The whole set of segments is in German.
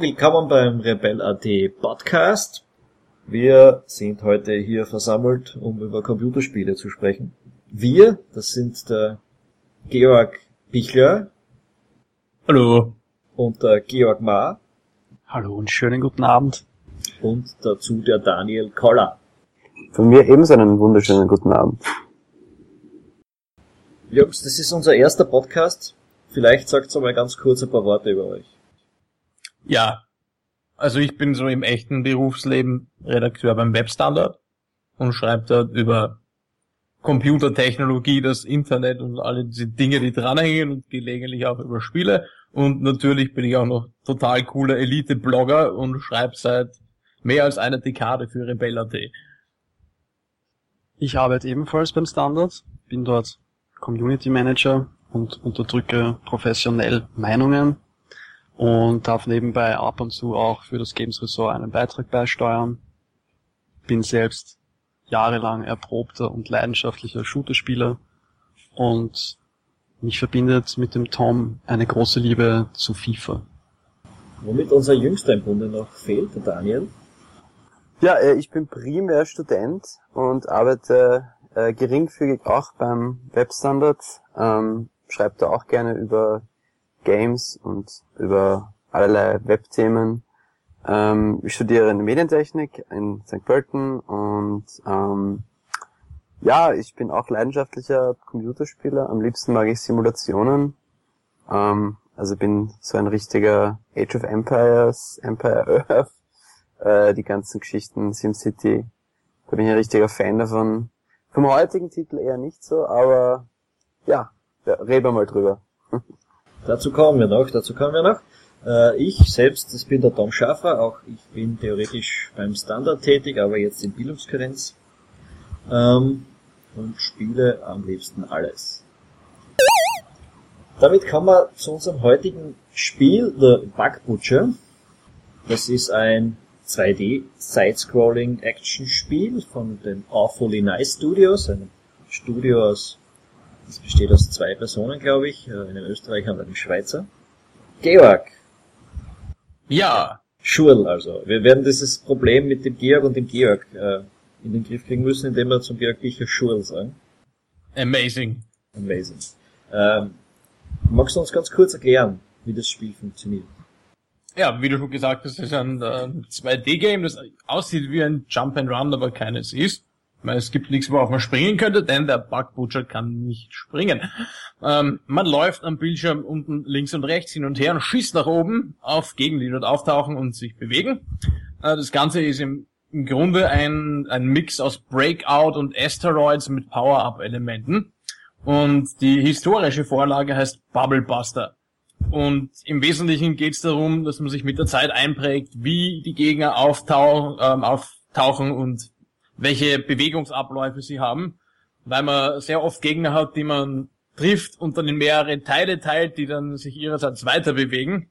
willkommen beim Rebel.at Podcast. Wir sind heute hier versammelt, um über Computerspiele zu sprechen. Wir, das sind der Georg Pichler. Hallo. Und der Georg Ma. Hallo und schönen guten Abend. Und dazu der Daniel Koller. Von mir ebenso einen wunderschönen guten Abend. Jungs, das ist unser erster Podcast. Vielleicht sagt mal ganz kurz ein paar Worte über euch. Ja, also ich bin so im echten Berufsleben Redakteur beim Webstandard und schreibe dort über Computertechnologie, das Internet und alle diese Dinge, die dranhängen und gelegentlich auch über Spiele. Und natürlich bin ich auch noch total cooler Elite-Blogger und schreibe seit mehr als einer Dekade für Rebell.at. Ich arbeite ebenfalls beim Standard, bin dort Community Manager und unterdrücke professionell Meinungen und darf nebenbei ab und zu auch für das Games Ressort einen Beitrag beisteuern. Bin selbst jahrelang erprobter und leidenschaftlicher Shooterspieler und mich verbindet mit dem Tom eine große Liebe zu FIFA. Womit unser Jüngster im Bunde noch fehlt, der Daniel. Ja, äh, ich bin primär Student und arbeite äh, geringfügig auch beim Webstandard. Ähm, schreibe da auch gerne über Games und über allerlei Webthemen. Ähm, ich studiere in Medientechnik in St. Pölten und ähm, ja, ich bin auch leidenschaftlicher Computerspieler. Am liebsten mag ich Simulationen. Ähm, also bin so ein richtiger Age of Empires, Empire Earth, äh, die ganzen Geschichten, SimCity. Da bin ich ein richtiger Fan davon. Vom heutigen Titel eher nicht so, aber ja, reden wir mal drüber. dazu kommen wir noch, dazu kommen wir noch. Äh, ich selbst, das bin der Tom Schaffer, auch ich bin theoretisch beim Standard tätig, aber jetzt in Bildungskarenz. Ähm, und spiele am liebsten alles. Damit kommen wir zu unserem heutigen Spiel, The Bug Butcher. Das ist ein 2D Side-Scrolling Action Spiel von den Awfully Nice Studios, ein Studio aus, das besteht aus zwei Personen, glaube ich, äh, einem Österreicher und einem Schweizer. Georg. Ja. Schurl also. Wir werden dieses Problem mit dem Georg und dem Georg äh, in den Griff kriegen müssen, indem wir zum Georg Bicher Schurl sagen. Amazing. Amazing. Ähm, magst du uns ganz kurz erklären, wie das Spiel funktioniert? Ja, wie du schon gesagt hast, ist ein äh, 2D-Game, das aussieht wie ein Jump and Run, aber keines ist. Es gibt nichts, worauf man springen könnte, denn der Bug kann nicht springen. Ähm, man läuft am Bildschirm unten links und rechts hin und her und schießt nach oben auf Gegner, die dort auftauchen und sich bewegen. Äh, das Ganze ist im, im Grunde ein, ein Mix aus Breakout und Asteroids mit Power-Up-Elementen. Und die historische Vorlage heißt Bubble Buster. Und im Wesentlichen geht es darum, dass man sich mit der Zeit einprägt, wie die Gegner auftau ähm, auftauchen und welche Bewegungsabläufe sie haben, weil man sehr oft Gegner hat, die man trifft und dann in mehrere Teile teilt, die dann sich ihrerseits weiter bewegen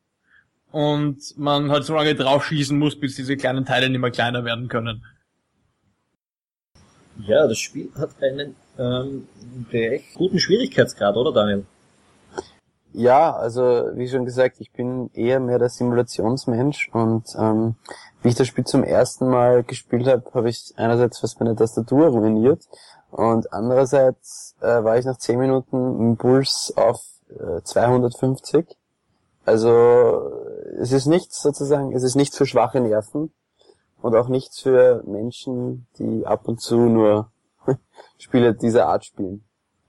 und man halt so lange draufschießen muss, bis diese kleinen Teile nicht mehr kleiner werden können. Ja, das Spiel hat einen ähm, recht guten Schwierigkeitsgrad, oder Daniel? Ja, also wie schon gesagt, ich bin eher mehr der Simulationsmensch und ähm, wie ich das Spiel zum ersten Mal gespielt habe, habe ich einerseits fast meine Tastatur ruiniert und andererseits äh, war ich nach 10 Minuten im Puls auf äh, 250. Also es ist nichts sozusagen, es ist nichts für schwache Nerven und auch nichts für Menschen, die ab und zu nur Spiele dieser Art spielen.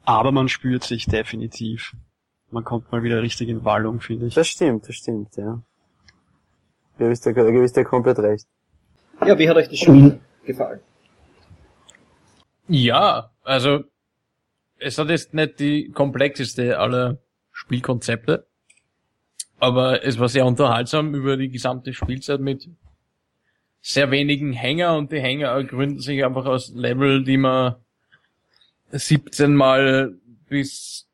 Aber man spürt sich definitiv man kommt mal wieder richtig in Wallung, finde ich. Das stimmt, das stimmt, ja. Da gebe ich dir, gebe ich dir komplett recht. Ja, wie hat euch das Spiel gefallen? Ja, also es hat jetzt nicht die komplexeste aller Spielkonzepte, aber es war sehr unterhaltsam über die gesamte Spielzeit mit sehr wenigen Hänger und die Hänger gründen sich einfach aus Level, die man 17 mal bis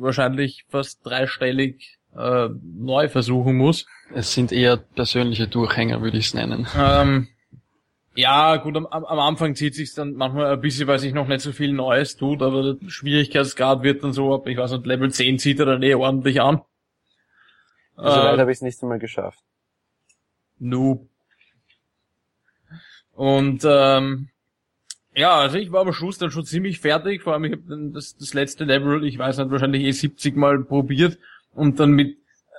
wahrscheinlich fast dreistellig äh, neu versuchen muss. Es sind eher persönliche Durchhänger, würde ich es nennen. Ähm, ja, gut, am, am Anfang zieht sich dann manchmal ein bisschen, weil sich noch nicht so viel Neues tut, aber der Schwierigkeitsgrad wird dann so ab, ich weiß nicht, Level 10 zieht er dann eh ordentlich an. So also weit äh, habe ich es nicht einmal geschafft. Noob. Und ähm, ja, also ich war am Schluss dann schon ziemlich fertig, vor allem ich habe das, das letzte Level, ich weiß nicht, wahrscheinlich eh 70 Mal probiert und dann mit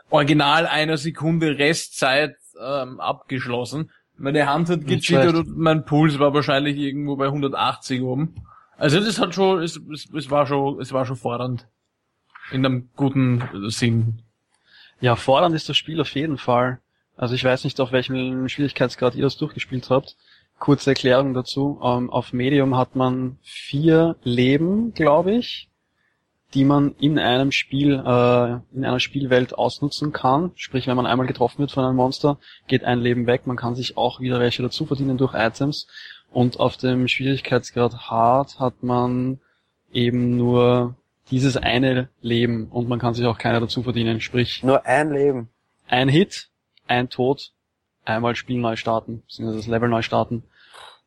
original einer Sekunde Restzeit ähm, abgeschlossen. Meine Hand hat gecheatet und mein Puls war wahrscheinlich irgendwo bei 180 oben. Also das hat schon, es, es, es war schon, es war schon fordernd. In einem guten Sinn. Ja, fordernd ist das Spiel auf jeden Fall. Also ich weiß nicht, auf welchem Schwierigkeitsgrad ihr das durchgespielt habt. Kurze Erklärung dazu. Ähm, auf Medium hat man vier Leben, glaube ich, die man in einem Spiel, äh, in einer Spielwelt ausnutzen kann. Sprich, wenn man einmal getroffen wird von einem Monster, geht ein Leben weg. Man kann sich auch wieder welche dazu verdienen durch Items. Und auf dem Schwierigkeitsgrad Hard hat man eben nur dieses eine Leben und man kann sich auch keiner dazu verdienen. Sprich, Nur ein Leben. ein Hit, ein Tod, einmal Spiel neu starten, beziehungsweise das Level neu starten.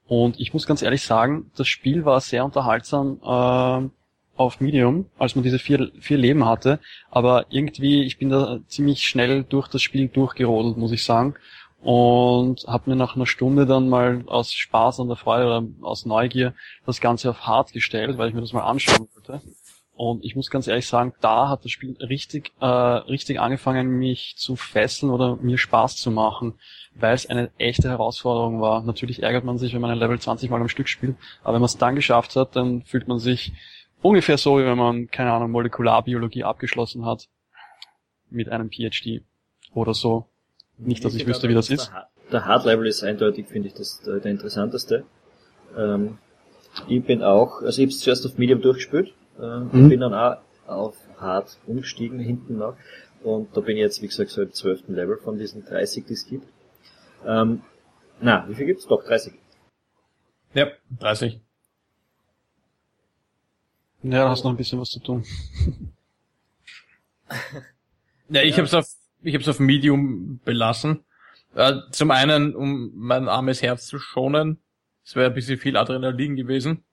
Und ich muss ganz ehrlich sagen, das Spiel war sehr unterhaltsam äh, auf Medium, als man diese vier, vier Leben hatte. Aber irgendwie, ich bin da ziemlich schnell durch das Spiel durchgerodelt, muss ich sagen. Und habe mir nach einer Stunde dann mal aus Spaß und der Freude oder aus Neugier das Ganze auf Hard gestellt, weil ich mir das mal anschauen wollte. Und ich muss ganz ehrlich sagen, da hat das Spiel richtig, äh, richtig angefangen, mich zu fesseln oder mir Spaß zu machen, weil es eine echte Herausforderung war. Natürlich ärgert man sich, wenn man ein Level 20 Mal am Stück spielt, aber wenn man es dann geschafft hat, dann fühlt man sich ungefähr so, wie wenn man, keine Ahnung, Molekularbiologie abgeschlossen hat mit einem PhD oder so. Nicht, dass ich wüsste, wie das ist. Der Hard- Hard-Level ist eindeutig, finde ich, das der interessanteste. Ähm, ich bin auch, also ich habe zuerst auf Medium durchgespielt, äh, Mhm. bin dann auch auf Hard umgestiegen hinten noch. Und da bin ich jetzt, wie gesagt, so im 12. Level von diesen 30, die es gibt. Ähm, na, wie viel gibt's? Doch, 30. Ja, 30. Ja, da hast noch ein bisschen was zu tun. Ja, ich Ja. hab's auf, ich hab's auf Medium belassen. Äh, zum einen, um mein armes Herz zu schonen. Es wäre ein bisschen viel Adrenalin gewesen.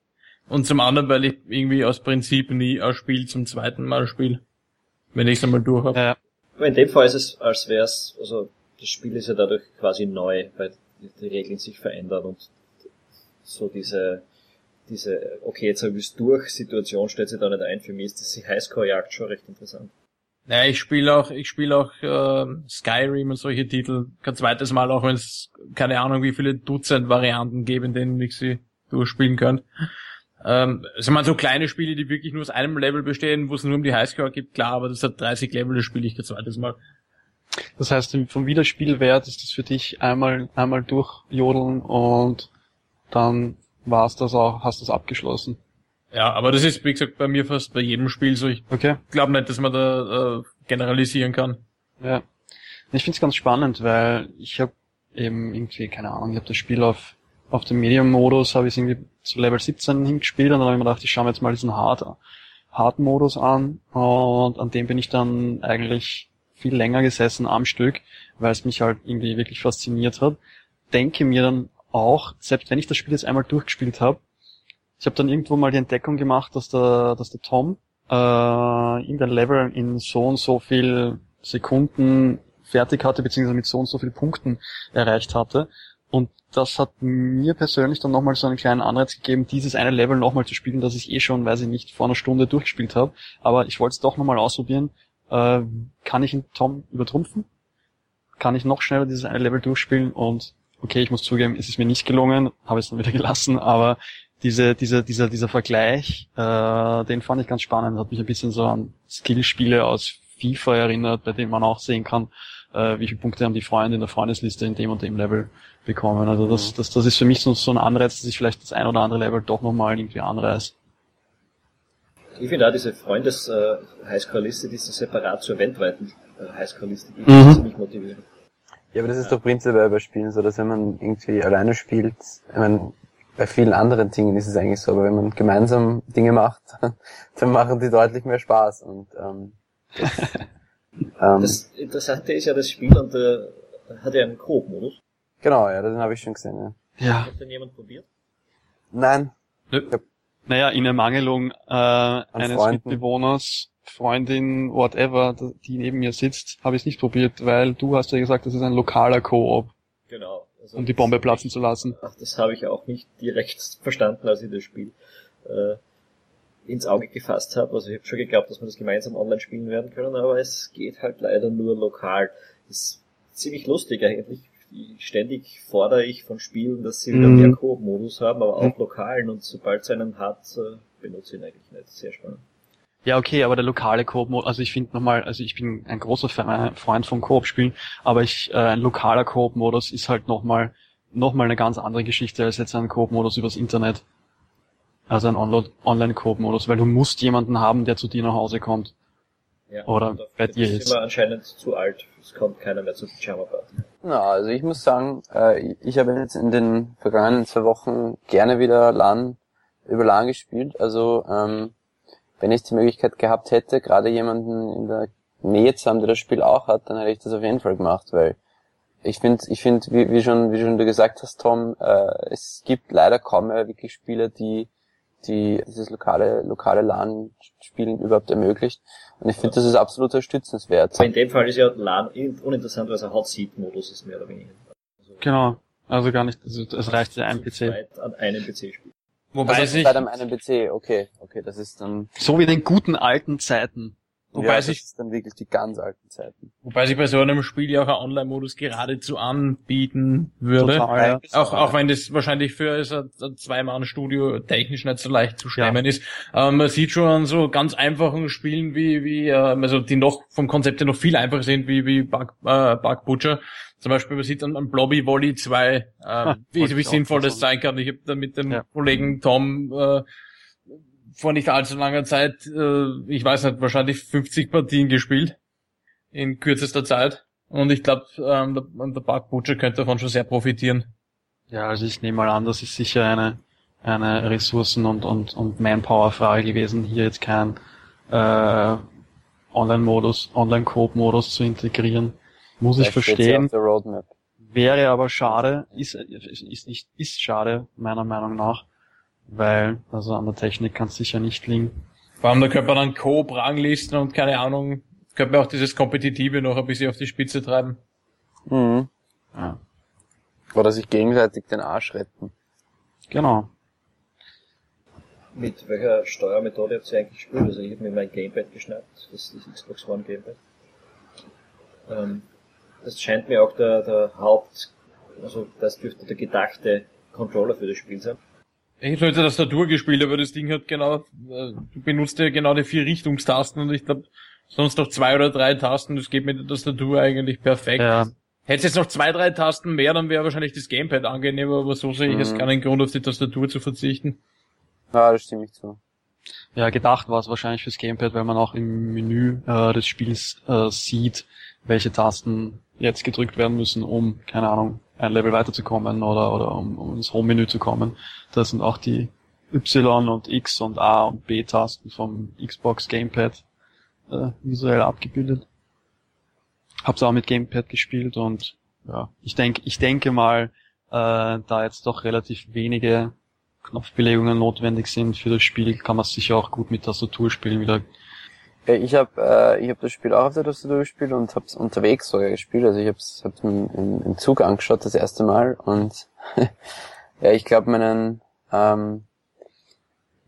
Und zum anderen, weil ich irgendwie aus Prinzip nie ein Spiel zum zweiten Mal spiele. Wenn ich es einmal durch habe. Ja, Aber in dem Fall ist es, als wär's, also das Spiel ist ja dadurch quasi neu, weil die Regeln sich verändern und so diese, diese, okay, jetzt habe ich durch, Situation stellt sich da nicht ein. Für mich ist das die Highscore-Jagd schon recht interessant. Naja, ich spiele auch, ich spiele auch äh, Skyrim und solche Titel. Kein zweites Mal, auch wenn es keine Ahnung, wie viele Dutzend Varianten geben, in denen ich sie durchspielen kann. Ähm, es sind mal so kleine Spiele, die wirklich nur aus einem Level bestehen, wo es nur um die Highscore gibt, klar, aber das hat 30 Level, das spiele ich kein zweites Mal. Das heißt, vom Wiederspielwert ist das für dich einmal, einmal durchjodeln und dann war's das auch, hast du es abgeschlossen. Ja, aber das ist, wie gesagt, bei mir fast bei jedem Spiel so. Ich Okay? glaube nicht, dass man da äh, generalisieren kann. Ja. Ich find's ganz spannend, weil ich habe eben irgendwie, keine Ahnung, ich habe das Spiel auf, auf dem Medium-Modus, habe ich irgendwie zu Level 17 hingespielt und dann habe ich mir gedacht, ich schaue mir jetzt mal diesen Hard, Hard-Modus an und an dem bin ich dann eigentlich viel länger gesessen am Stück, weil es mich halt irgendwie wirklich fasziniert hat. Denke mir dann auch, selbst wenn ich das Spiel jetzt einmal durchgespielt habe, ich habe dann irgendwo mal die Entdeckung gemacht, dass der, dass der Tom äh, in der Level in so und so viel Sekunden fertig hatte, beziehungsweise mit so und so viel Punkten erreicht hatte. Und das hat mir persönlich dann nochmal so einen kleinen Anreiz gegeben, dieses eine Level nochmal zu spielen, das ich eh schon, weiß ich nicht, vor einer Stunde durchgespielt habe. Aber ich wollte es doch nochmal ausprobieren. Äh, kann ich ihn Tom übertrumpfen? Kann ich noch schneller dieses eine Level durchspielen? Und okay, ich muss zugeben, es ist mir nicht gelungen, habe es dann wieder gelassen, aber diese, diese, dieser, dieser Vergleich, äh, den fand ich ganz spannend, hat mich ein bisschen so an Skillspiele aus FIFA erinnert, bei denen man auch sehen kann, äh, wie viele Punkte haben die Freunde in der Freundesliste in dem und dem Level bekommen. Also das, das, das ist für mich so, so ein Anreiz, dass ich vielleicht das ein oder andere Level doch nochmal irgendwie anreiß. Ich finde auch diese Freundes-Highscore-Liste, die ist so separat zur weltweiten äh, Highscore-Liste, die Mhm. ist ziemlich motivierend. Ja, aber das ist doch prinzipiell bei Spielen so, dass wenn man irgendwie alleine spielt, ich meine, bei vielen anderen Dingen ist es eigentlich so, aber wenn man gemeinsam Dinge macht, dann machen die deutlich mehr Spaß und ähm, das, ähm, Das Interessante ist ja, das Spiel und äh, hat ja einen Coop-Modus. genau, ja, den habe ich schon gesehen. Ja. Ja. Hat denn jemand probiert? Nein, Naja, in Ermangelung äh, eines Freunden. Mitbewohners, Freundin, whatever, die neben mir sitzt, habe ich es nicht probiert, weil du hast ja gesagt, das ist ein lokaler Koop. Genau. Also um die Bombe platzen zu lassen. Ach, das habe ich auch nicht direkt verstanden, als ich das Spiel äh, ins Auge gefasst habe. Also ich habe schon geglaubt, dass wir das gemeinsam online spielen werden können, aber es geht halt leider nur lokal. Das ist ziemlich lustig eigentlich. Ständig fordere ich von Spielen, dass sie wieder Mhm. mehr Koop-Modus haben, aber auch lokalen und sobald es einen hat, äh, benutze ich ihn eigentlich nicht. Sehr spannend. Ja, okay, aber der lokale Koop, also ich finde nochmal, also ich bin ein großer Freund von Koop-Spielen, aber ich, äh, ein lokaler Koop-Modus ist halt nochmal, nochmal eine ganz andere Geschichte als jetzt ein Koop-Modus übers Internet. Also ein Online-Koop-Modus, weil du musst jemanden haben, der zu dir nach Hause kommt. Ja, Oder bei das dir ist jetzt? immer anscheinend zu alt. Es kommt keiner mehr zu Pyjama Party. Na, also ich muss sagen, äh, ich habe jetzt in den vergangenen zwei Wochen gerne wieder LAN über LAN gespielt. Also ähm, wenn ich die Möglichkeit gehabt hätte, gerade jemanden in der Nähe zu haben, der das Spiel auch hat, dann hätte ich das auf jeden Fall gemacht, weil ich finde, ich finde, wie, wie schon, wie schon du gesagt hast, Tom, äh, es gibt leider kaum mehr wirklich Spiele, die die dieses lokale lokale LAN-Spielen überhaupt ermöglicht. Und ich finde, das ist absolut unterstützenswert. Aber in dem Fall ist ja LAN uninteressant, weil es ein Hot-Seat-Modus ist, mehr oder weniger. Also, Genau. Also gar nicht, also es reicht ja ein PC. An einem PC spielen. Wobei also sich, bei einem einen PC, okay, okay, das ist dann So wie in den guten alten Zeiten. Wobei ja, das sich, ist dann wirklich die ganz alten Zeiten. wobei sich bei so einem Spiel ja auch ein Online-Modus geradezu anbieten würde. Total, ja. Auch, auch wenn das wahrscheinlich für so ein Zwei-Mann-Studio technisch nicht so leicht zu stemmen ist. Aber man sieht schon an so ganz einfachen Spielen wie, wie, äh, also die noch vom Konzept her noch viel einfacher sind, wie, wie Bug, äh, Bug Butcher. Zum Beispiel, man sieht an, an Blobby Volley 2, äh, wie, wollte wie ich auch sinnvoll das sein kann. Ich habe da mit dem Ja. Kollegen Tom äh, vor nicht allzu langer Zeit, äh, ich weiß nicht, wahrscheinlich 50 Partien gespielt in kürzester Zeit. Und ich glaube, ähm, der, der Bug Butcher könnte davon schon sehr profitieren. Ja, also ich nehme mal an, das ist sicher eine, eine Ressourcen- und, und, und Manpower-Frage gewesen, hier jetzt kein äh, Online-Modus, Online-Coop-Modus zu integrieren. Muss ich verstehen. Auf der Roadmap. Wäre aber schade, ist, ist, ist nicht, ist schade, meiner Meinung nach, weil, also an der Technik kann es sicher nicht liegen. Vor allem, da könnte man dann Coop ranglisten und keine Ahnung, könnte man auch dieses Kompetitive noch ein bisschen auf die Spitze treiben. Mhm. Ja. Oder sich gegenseitig den Arsch retten. Genau. Mit welcher Steuermethode habt ihr eigentlich gespielt? Also ich habe mir mein Gamepad geschnappt, das ist Xbox One Gamepad. Ähm, das scheint mir auch der, der Haupt, also das dürfte der gedachte Controller für das Spiel sein. Ich habe heute das Tastatur gespielt, aber das Ding hat genau, äh, du benutzt ja genau die vier Richtungstasten und ich glaube, sonst noch zwei oder drei Tasten, das geht mit der Tastatur eigentlich perfekt. Ja, Hätte jetzt noch zwei, drei Tasten mehr, dann wäre wahrscheinlich das Gamepad angenehmer, aber so sehe ich jetzt Mhm. keinen Grund, auf die Tastatur zu verzichten. Ja, das stimme ich zu. Ja, gedacht war es wahrscheinlich fürs Gamepad, weil man auch im Menü äh, des Spiels äh, sieht, welche Tasten jetzt gedrückt werden müssen, um, keine Ahnung, ein Level weiterzukommen oder, oder um, um ins Home-Menü zu kommen. Das sind auch die Y und X und A und B-Tasten vom Xbox Gamepad äh, visuell abgebildet. Hab's auch mit Gamepad gespielt und ja, ich denke, ich denke mal, äh, da jetzt doch relativ wenige Knopfbelegungen notwendig sind für das Spiel, kann man sicher auch gut mit Tastatur spielen wieder. Ja, ich habe äh, ich hab das Spiel auch auf der Tastatur gespielt und hab's unterwegs sogar gespielt. Also ich hab's, hab's im, im, im Zug angeschaut das erste Mal und ja, ich glaube meinen ähm,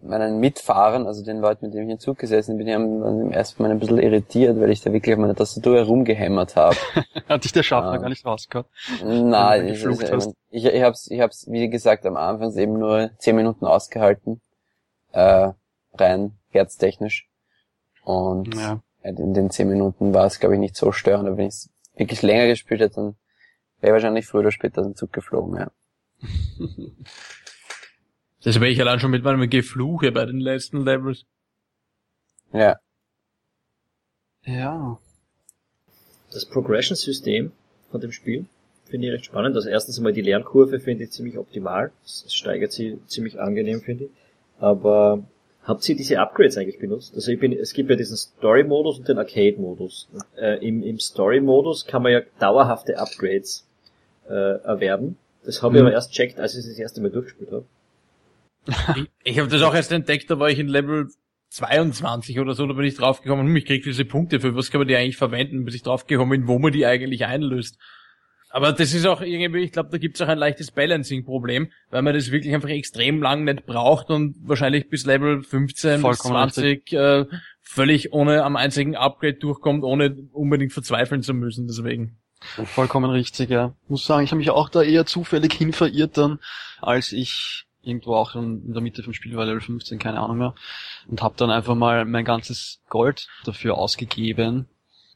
meinen Mitfahrern, also den Leuten, mit denen ich im Zug gesessen bin, die haben dann im ersten Mal ein bisschen irritiert, weil ich da wirklich auf meiner Tastatur herumgehämmert habe. Hat dich der Schaffner Ah. gar nicht rausgehört. Nein, ich, geflucht hast. ich, ich hab's, ich hab's, wie gesagt, am Anfang eben nur zehn Minuten ausgehalten, äh, rein herztechnisch. Und Ja. in den zehn Minuten war es, glaube ich, nicht so störend, aber wenn ich es wirklich länger gespielt hätte, dann wäre ich wahrscheinlich früher oder später aus dem Zug geflogen, ja. Das wäre ich allein schon mit meinem Gefluche bei den letzten Levels. Ja. Ja. Das Progression-System von dem Spiel finde ich recht spannend. Also erstens einmal die Lernkurve finde ich ziemlich optimal. Es es steigert sie ziemlich angenehm, finde ich. Aber habt ihr diese Upgrades eigentlich benutzt? Also ich bin, es gibt ja diesen Story-Modus und den Arcade-Modus. Äh, Im im Story-Modus kann man ja dauerhafte Upgrades äh, erwerben. Das habe ich Mhm. aber erst checkt, als ich es das erste Mal durchgespielt habe. Ich, ich habe das auch erst entdeckt, da war ich in Level 22 oder so, da bin ich draufgekommen, hm, ich krieg diese Punkte, für was kann man die eigentlich verwenden, bis ich draufgekommen bin, wo man die eigentlich einlöst. Aber das ist auch irgendwie, ich glaube, da gibt es auch ein leichtes Balancing-Problem, weil man das wirklich einfach extrem lang nicht braucht und wahrscheinlich bis Level 15 Vollkommen bis 20 äh, völlig ohne am einzigen Upgrade durchkommt, ohne unbedingt verzweifeln zu müssen. Deswegen. Vollkommen richtig, ja. Muss sagen, ich habe mich auch da eher zufällig hin verirrt dann, als ich irgendwo auch in der Mitte vom Spiel war, Level 15, keine Ahnung mehr. Und habe dann einfach mal mein ganzes Gold dafür ausgegeben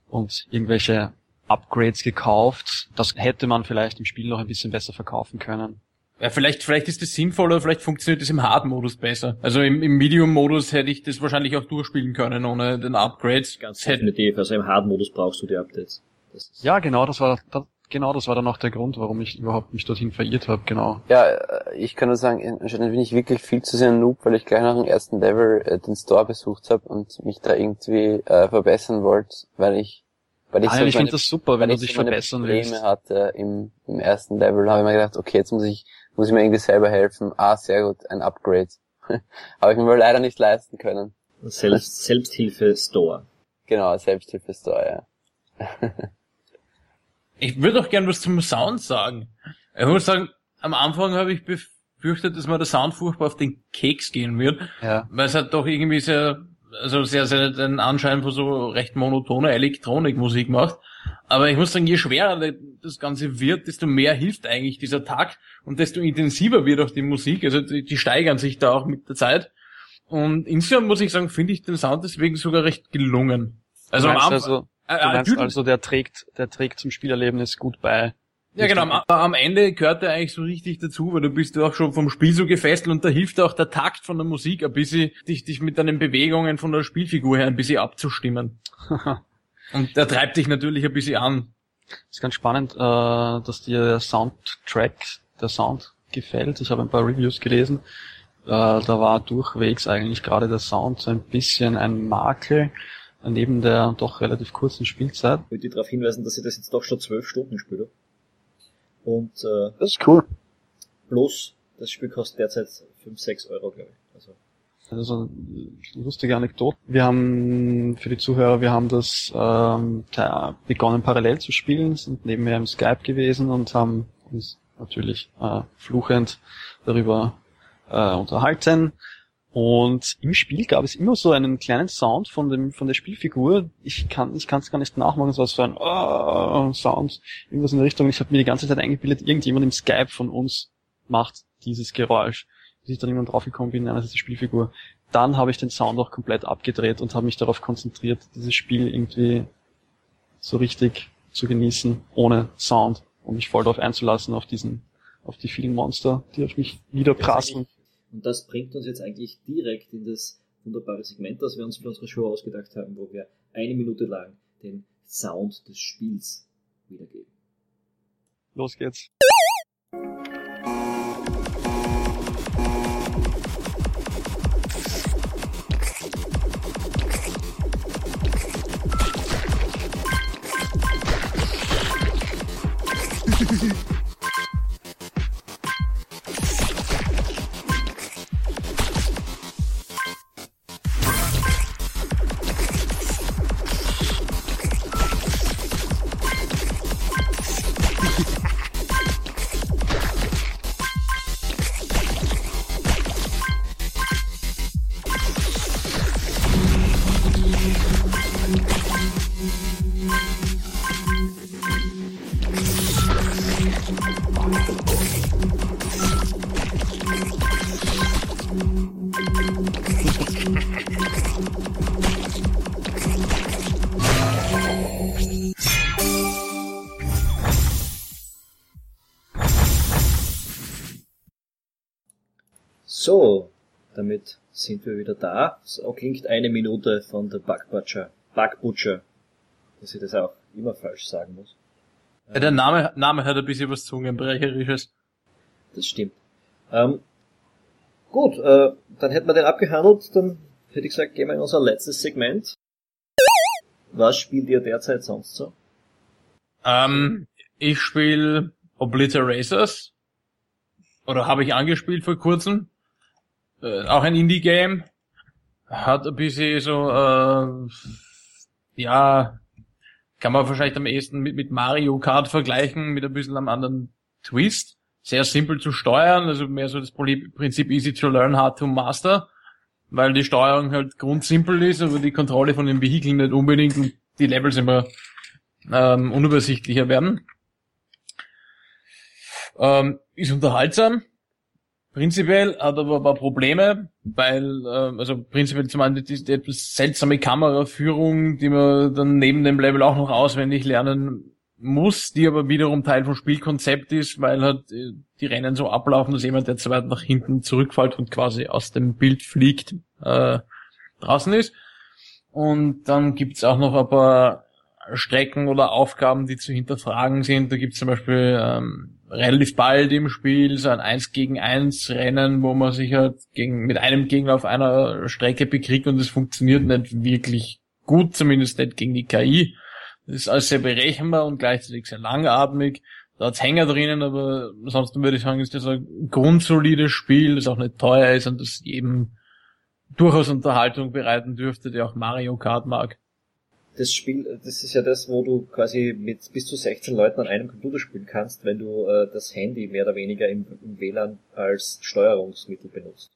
und irgendwelche Upgrades gekauft. Das hätte man vielleicht im Spiel noch ein bisschen besser verkaufen können. Ja, vielleicht, vielleicht ist das sinnvoller, vielleicht funktioniert das im Hard-Modus besser. Also im, im Medium-Modus hätte ich das wahrscheinlich auch durchspielen können ohne den Upgrades. Ganz definitiv. Also im Hard-Modus brauchst du die Updates. Das ist Ja, genau, das war das, genau das war dann auch der Grund, warum ich überhaupt mich dorthin verirrt habe, genau. Ja, äh, ich kann nur sagen, anscheinend bin ich wirklich viel zu sehr ein Noob, weil ich gleich nach dem ersten Level äh, den Store besucht habe und mich da irgendwie äh, verbessern wollte, weil ich weil ich, Nein, so ich finde das super, wenn du ich dich so verbessern Probleme willst. hatte im, im ersten Level, habe ich mir gedacht, okay, jetzt muss ich muss ich mir irgendwie selber helfen. Ah, sehr gut, ein Upgrade. habe ich mir wohl leider nicht leisten können. Selbst, Selbsthilfe-Store. Genau, Selbsthilfe-Store, ja. ich würde auch gern was zum Sound sagen. Ich muss sagen, am Anfang habe ich befürchtet, dass mir der Sound furchtbar auf den Keks gehen wird, Ja. weil es hat doch irgendwie sehr, also sehr, sehr den Anschein von so recht monotoner Elektronikmusik macht. Aber ich muss sagen, je schwerer das Ganze wird, desto mehr hilft eigentlich dieser Takt und desto intensiver wird auch die Musik. Also die, die steigern sich da auch mit der Zeit. Und insgesamt muss ich sagen, finde ich den Sound deswegen sogar recht gelungen. Also am Anfang, also, äh, äh, also der trägt, der trägt zum Spielerlebnis gut bei. Ja, genau. Am, am Ende gehört er eigentlich so richtig dazu, weil du bist auch schon vom Spiel so gefesselt und da hilft auch der Takt von der Musik ein bisschen, dich, dich mit deinen Bewegungen von der Spielfigur her ein bisschen abzustimmen. Und der treibt dich natürlich ein bisschen an. ist ganz spannend, äh, dass dir der Soundtrack, der Sound gefällt. Ich habe ein paar Reviews gelesen. Äh, da war durchwegs eigentlich gerade der Sound so ein bisschen ein Makel neben der doch relativ kurzen Spielzeit. Ich würde darauf hinweisen, dass ich das jetzt doch schon zwölf Stunden spiele. Und äh, Das ist cool. bloß das Spiel kostet derzeit 5, 6 Euro, glaube ich. Also Also lustige Anekdote. Wir haben für die Zuhörer, wir haben das ähm, begonnen parallel zu spielen, sind nebenher im Skype gewesen und haben uns natürlich äh, fluchend darüber äh, unterhalten. Und im Spiel gab es immer so einen kleinen Sound von dem von der Spielfigur. Ich kann ich kann es gar nicht nachmachen. Es war so ein oh, Sound, irgendwas in der Richtung. Ich habe mir die ganze Zeit eingebildet, irgendjemand im Skype von uns macht dieses Geräusch. Bis ich dann irgendwann draufgekommen bin, nein, das ist die Spielfigur. Dann habe ich den Sound auch komplett abgedreht und habe mich darauf konzentriert, dieses Spiel irgendwie so richtig zu genießen, ohne Sound, um mich voll darauf einzulassen, auf diesen, auf die vielen Monster, die auf mich niederprasseln. Und das bringt uns jetzt eigentlich direkt in das wunderbare Segment, das wir uns für unsere Show ausgedacht haben, wo wir eine Minute lang den Sound des Spiels wiedergeben. Los geht's. Sind wir wieder da. So klingt eine Minute von der Bug Butcher. Bug Butcher. Dass ich das auch immer falsch sagen muss. Ja, der Name, Name hat ein bisschen was Zungenbrecherisches. Das stimmt. Ähm, gut, äh, dann hätten wir den abgehandelt. Dann hätte ich gesagt, gehen wir in unser letztes Segment. Was spielt ihr derzeit sonst so? Ähm, ich spiele Obliteracers. Oder habe ich angespielt vor kurzem. Äh, auch ein Indie-Game. Hat ein bisschen so, äh, ja, kann man wahrscheinlich am ehesten mit, mit Mario Kart vergleichen, mit ein bisschen einem anderen Twist. Sehr simpel zu steuern, also mehr so das Prinzip easy to learn, hard to master, weil die Steuerung halt grundsimpel ist, aber die Kontrolle von den Vehikeln nicht unbedingt und die Levels immer ähm, unübersichtlicher werden. Ähm, ist unterhaltsam, Prinzipiell hat aber ein paar Probleme, weil, äh, also prinzipiell zum einen die, die etwas seltsame Kameraführung, die man dann neben dem Level auch noch auswendig lernen muss, die aber wiederum Teil vom Spielkonzept ist, weil halt äh, die Rennen so ablaufen, dass jemand, der zu weit nach hinten zurückfällt und quasi aus dem Bild fliegt, äh, draußen ist. Und dann gibt's auch noch ein paar Strecken oder Aufgaben, die zu hinterfragen sind. Da gibt's zum Beispiel ähm, relativ bald im Spiel so ein 1 gegen 1 Rennen, wo man sich halt gegen, mit einem Gegner auf einer Strecke bekriegt und es funktioniert nicht wirklich gut, zumindest nicht gegen die KI. Das ist alles sehr berechenbar und gleichzeitig sehr langatmig. Da hat's Hänger drinnen, aber ansonsten würde ich sagen, ist das ein grundsolides Spiel, das auch nicht teuer ist und das eben durchaus Unterhaltung bereiten dürfte, der auch Mario Kart mag das Spiel, das ist ja das, wo du quasi mit bis zu 16 Leuten an einem Computer spielen kannst, wenn du äh, das Handy mehr oder weniger im, im WLAN als Steuerungsmittel benutzt.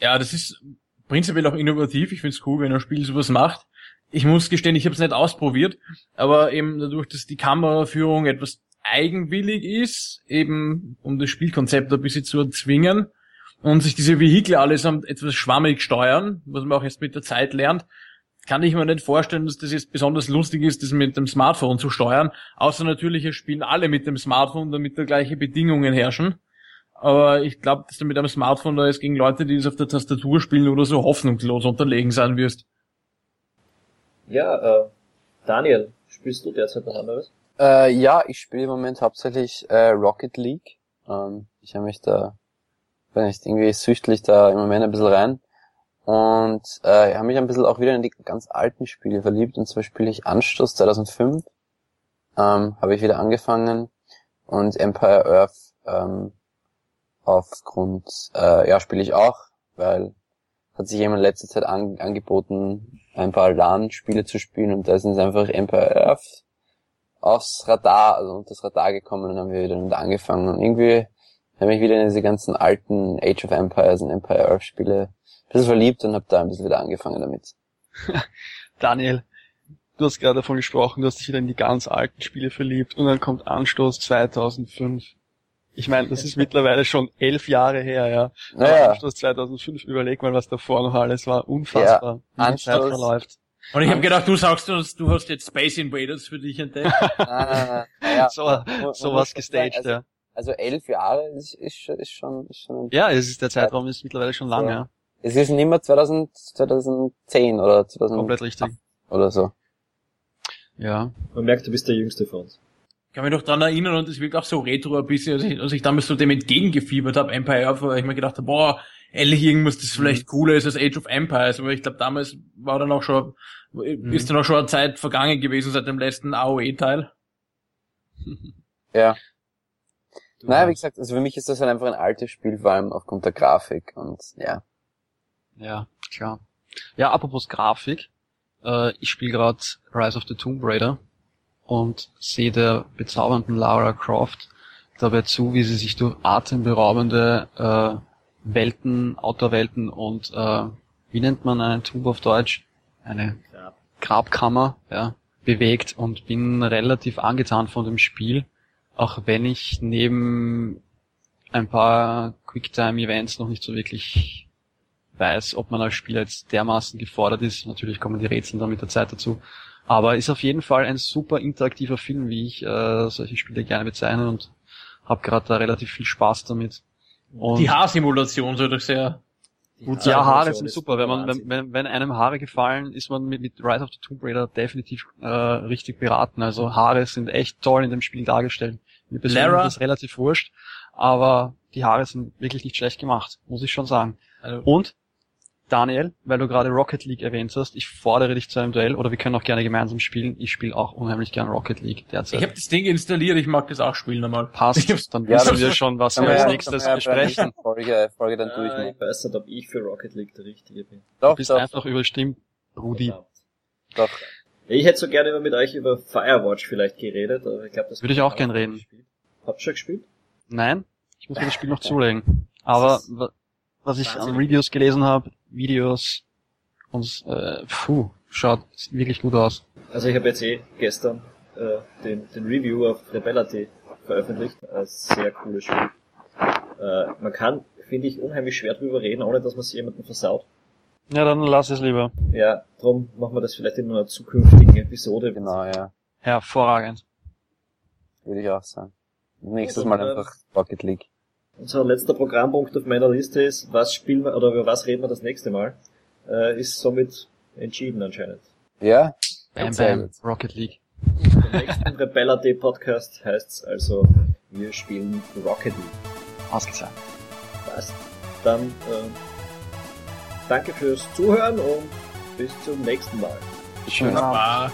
Ja, das ist prinzipiell auch innovativ. Ich finde es cool, wenn ein Spiel sowas macht. Ich muss gestehen, ich habe es nicht ausprobiert, aber eben dadurch, dass die Kameraführung etwas eigenwillig ist, eben um das Spielkonzept ein bisschen zu erzwingen und sich diese Vehikel allesamt etwas schwammig steuern, was man auch erst mit der Zeit lernt, kann ich mir nicht vorstellen, dass das jetzt besonders lustig ist, das mit dem Smartphone zu steuern. Außer natürlich, es spielen alle mit dem Smartphone, damit da gleiche Bedingungen herrschen. Aber ich glaube, dass du mit einem Smartphone da jetzt gegen Leute, die es auf der Tastatur spielen oder so hoffnungslos unterlegen sein wirst. Ja, äh, Daniel, spielst du derzeit noch anderes? Äh, ja, ich spiele im Moment hauptsächlich äh, Rocket League. Ähm, ich habe mich da, wenn ich irgendwie süchtlich da im Moment ein bisschen rein. Und äh, ich habe mich ein bisschen auch wieder in die ganz alten Spiele verliebt. Und zwar spiele ich Anstoß 2005. Ähm, habe ich wieder angefangen. Und Empire Earth ähm, aufgrund, äh, ja, spiele ich auch, weil hat sich jemand letzte Zeit an, angeboten, ein paar LAN-Spiele zu spielen und da sind einfach Empire Earth aufs Radar, also unter das Radar gekommen und haben wir wieder angefangen und irgendwie habe ich wieder in diese ganzen alten Age of Empires und Empire Earth Spiele bisschen verliebt und habe da ein bisschen wieder angefangen damit. Daniel, du hast gerade davon gesprochen, du hast dich wieder in die ganz alten Spiele verliebt und dann kommt Anstoß 2005. Ich meine, das ist mittlerweile schon elf Jahre her, ja. Naja. Anstoß 2005, überleg mal, was davor noch alles war. Unfassbar, ja, wie die Zeit verläuft. Und ich habe gedacht, du sagst uns, du hast jetzt Space Invaders für dich entdeckt. ah, ja. so, so was gestaged, also, ja. Also elf Jahre ist, ist, ist schon, ist schon. Ja, es ist der Zeitraum ist mittlerweile schon lang, ja. ja. Es ist nicht mehr 2000, 2010 oder 2000. Komplett richtig. Oder so. Ja. Man merkt, du bist der Jüngste von uns. Ich kann mich noch dran erinnern und es wirkt auch so retro ein bisschen, als ich, als ich damals so dem entgegengefiebert habe, Empire, weil ich mir gedacht habe, boah, endlich irgendwas, das vielleicht cooler ist als Age of Empires, aber ich glaube, damals war dann auch schon, mhm. ist dann auch schon eine Zeit vergangen gewesen seit dem letzten AOE-Teil. Ja. Naja, wie gesagt, also für mich ist das halt einfach ein altes Spiel, vor allem aufgrund der Grafik und ja. Ja, klar. Ja, apropos Grafik. Äh, ich spiele gerade Rise of the Tomb Raider und sehe der bezaubernden Lara Croft dabei zu, wie sie sich durch atemberaubende äh, Welten, Outdoor-Welten und äh, wie nennt man einen Tomb auf Deutsch? Eine Grab. Grabkammer, ja, bewegt und bin relativ angetan von dem Spiel, auch wenn ich neben ein paar Quicktime-Events noch nicht so wirklich weiß, ob man als Spieler jetzt dermaßen gefordert ist. Natürlich kommen die Rätsel dann mit der Zeit dazu. Aber ist auf jeden Fall ein super interaktiver Film, wie ich äh, solche Spiele gerne bezeichne und habe gerade da relativ viel Spaß damit. Und die Haarsimulation soll doch sehr gut. Ja, Haare sind super. Wenn man, wenn, wenn, wenn einem Haare gefallen, ist man mit, mit Rise of the Tomb Raider definitiv äh, richtig beraten. Also Haare sind echt toll in dem Spiel dargestellt. Mir persönlich Lara. ist das relativ wurscht, aber die Haare sind wirklich nicht schlecht gemacht, muss ich schon sagen. Also und Daniel, weil du gerade Rocket League erwähnt hast, ich fordere dich zu einem Duell oder wir können auch gerne gemeinsam spielen. Ich spiele auch unheimlich gern Rocket League derzeit. Ich habe das Ding installiert, ich mag das auch spielen nochmal. Passt, dann wissen wir schon, was wir als nächstes besprechen. Folge, Folge dann durch. Äh, ich weiß nicht, ob ich für Rocket League der Richtige bin. Doch, du bist doch, einfach überstimmt, Rudi. Doch. Ich hätte so gerne mit euch über Firewatch vielleicht geredet, aber ich glaube, das Würde ich auch gern reden. Gespielt. Habt ihr schon gespielt? Nein, ich muss mir das Spiel noch zulegen. Aber was ich an. Reviews gelesen habe, Videos und äh, puh, schaut wirklich gut aus. Also ich habe jetzt eh gestern äh, den, den Review auf Rebellity veröffentlicht. Ein sehr cooles Spiel. Äh, man kann, finde ich, unheimlich schwer drüber reden, ohne dass man es jemanden versaut. Ja, dann lass es lieber. Ja, drum machen wir das vielleicht in einer zukünftigen Episode. Genau, ja. Hervorragend. Würde ich auch sagen. Nächstes Mal ähm, einfach Rocket League. Unser letzter Programmpunkt auf meiner Liste ist, was spielen wir oder über was reden wir das nächste Mal? Äh, ist somit entschieden anscheinend. Ja? Bam Bam. Rocket League. Im nächsten Rebeller Day Podcast heißt's also, wir spielen Rocket League. Ausgezeichnet. Passt. Dann äh, danke fürs Zuhören und bis zum nächsten Mal. Schön. Wunderbar.